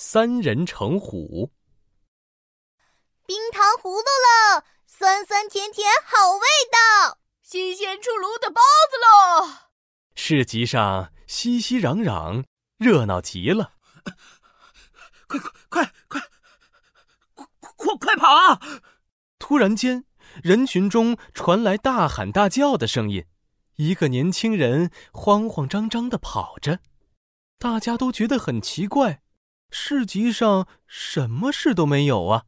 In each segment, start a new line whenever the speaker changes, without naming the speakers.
三人成虎。
冰糖葫芦喽，酸酸甜甜好味道，
新鲜出炉的包子喽！
市集上熙熙攘攘，热闹极了。
快快快快快快快跑啊！
突然间，人群中传来大喊大叫的声音，一个年轻人慌慌张张的跑着，大家都觉得很奇怪，市集上什么事都没有啊！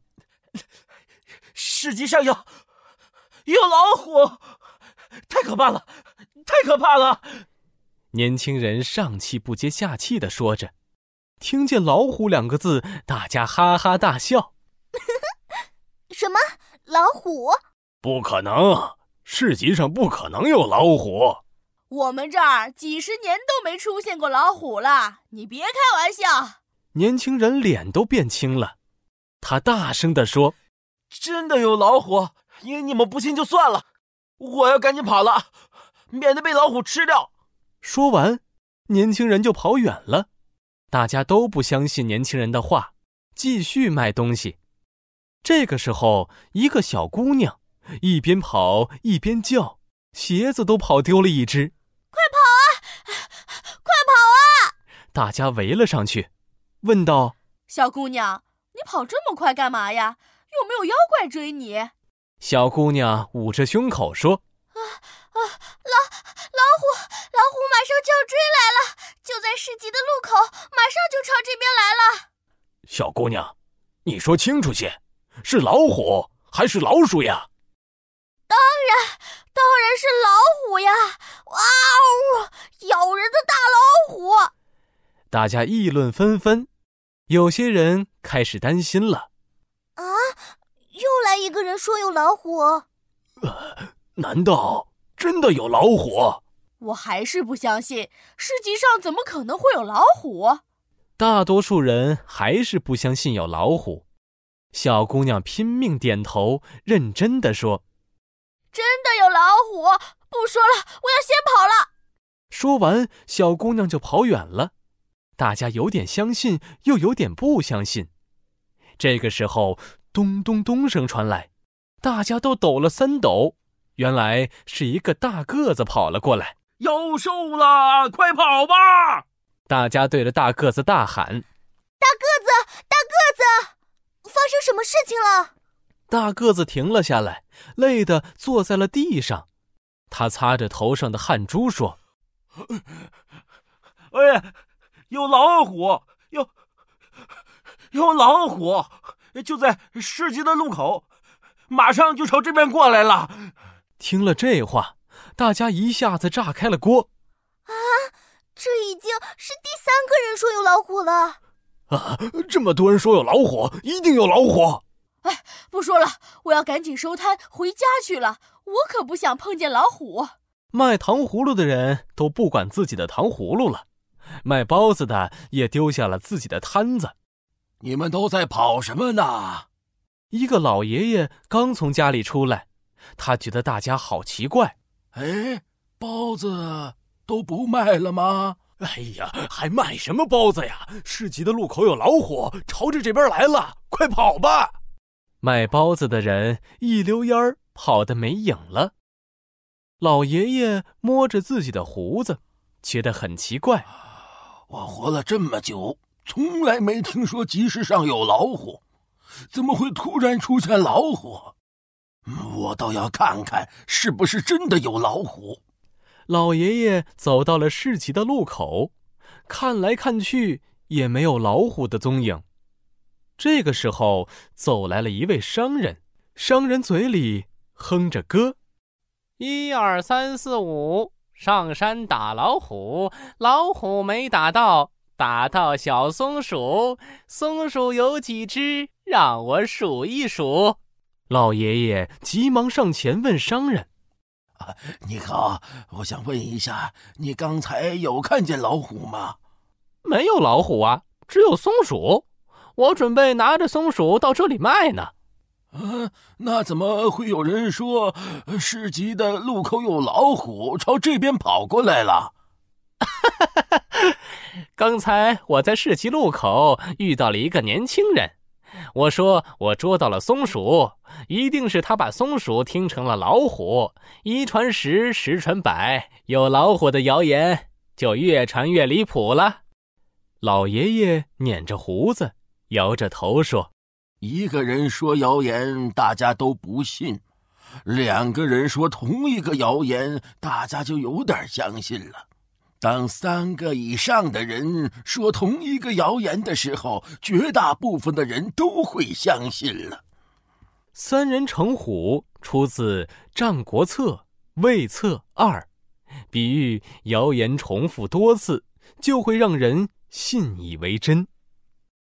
市集上有有老虎，太可怕了，太可怕了！
年轻人上气不接下气的说着。听见“老虎”两个字，大家哈哈大笑。
什么老虎？
不可能！市集上不可能有老虎。
我们这儿几十年都没出现过老虎了，你别开玩笑。
年轻人脸都变青了，他大声地说：“
真的有老虎！你你们不信就算了，我要赶紧跑了，免得被老虎吃掉。”
说完，年轻人就跑远了。大家都不相信年轻人的话，继续卖东西。这个时候，一个小姑娘一边跑一边叫，鞋子都跑丢了一只。
快跑啊！快跑啊！
大家围了上去，问道：“
小姑娘，你跑这么快干嘛呀？有没有妖怪追你？”
小姑娘捂着胸口说：“
啊啊，老老虎，老虎马上就要追来了，就在市集的路口，马上就朝这边来了。”
小姑娘，你说清楚些，是老虎还是老鼠呀？
当然，当然是老虎呀！哇哦，咬人的大老虎！
大家议论纷纷，有些人开始担心了。
啊，又来一个人说有老虎。
呃，难道真的有老虎？
我还是不相信，市集上怎么可能会有老虎？
大多数人还是不相信有老虎。小姑娘拼命点头，认真的说：“
真的有老虎！不说了，我要先跑了。”
说完，小姑娘就跑远了。大家有点相信，又有点不相信。这个时候，咚咚咚声传来，大家都抖了三抖。原来是一个大个子跑了过来。
妖兽了，快跑吧！
大家对着大个子大喊：“
大个子，大个子，发生什么事情了？”
大个子停了下来，累得坐在了地上。他擦着头上的汗珠说：“
哎，有老虎，有有老虎，就在市集的路口，马上就朝这边过来了。”
听了这话，大家一下子炸开了锅。
啊，这已经是第三个人说有老虎了。
啊，这么多人说有老虎，一定有老虎。
哎，不说了，我要赶紧收摊回家去了。我可不想碰见老虎。
卖糖葫芦的人都不管自己的糖葫芦了，卖包子的也丢下了自己的摊子。
你们都在跑什么呢？
一个老爷爷刚从家里出来。他觉得大家好奇怪，
哎，包子都不卖了吗？
哎呀，还卖什么包子呀？市集的路口有老虎，朝着这边来了，快跑吧！卖包子的人一溜烟儿跑得没影了。老爷爷摸着自己的胡子，觉得很奇怪。
我活了这么久，从来没听说集市上有老虎，怎么会突然出现老虎？我倒要看看是不是真的有老虎。
老爷爷走到了市集的路口，看来看去也没有老虎的踪影。这个时候，走来了一位商人，商人嘴里哼着歌：“
一二三四五，上山打老虎，老虎没打到，打到小松鼠，松鼠有几只？让我数一数。”
老爷爷急忙上前问商人：“
啊，你好，我想问一下，你刚才有看见老虎吗？”“
没有老虎啊，只有松鼠。我准备拿着松鼠到这里卖呢。”“
啊，那怎么会有人说市集的路口有老虎，朝这边跑过来了？”
哈哈哈哈刚才我在市集路口遇到了一个年轻人，我说我捉到了松鼠，一定是他把松鼠听成了老虎。一传十，十传百，有老虎的谣言就越传越离谱了。
老爷爷捻着胡子，摇着头说：“
一个人说谣言，大家都不信；两个人说同一个谣言，大家就有点相信了。”当三个以上的人说同一个谣言的时候，绝大部分的人都会相信了。
三人成虎出自《战国策·魏策二》，比喻谣言重复多次就会让人信以为真。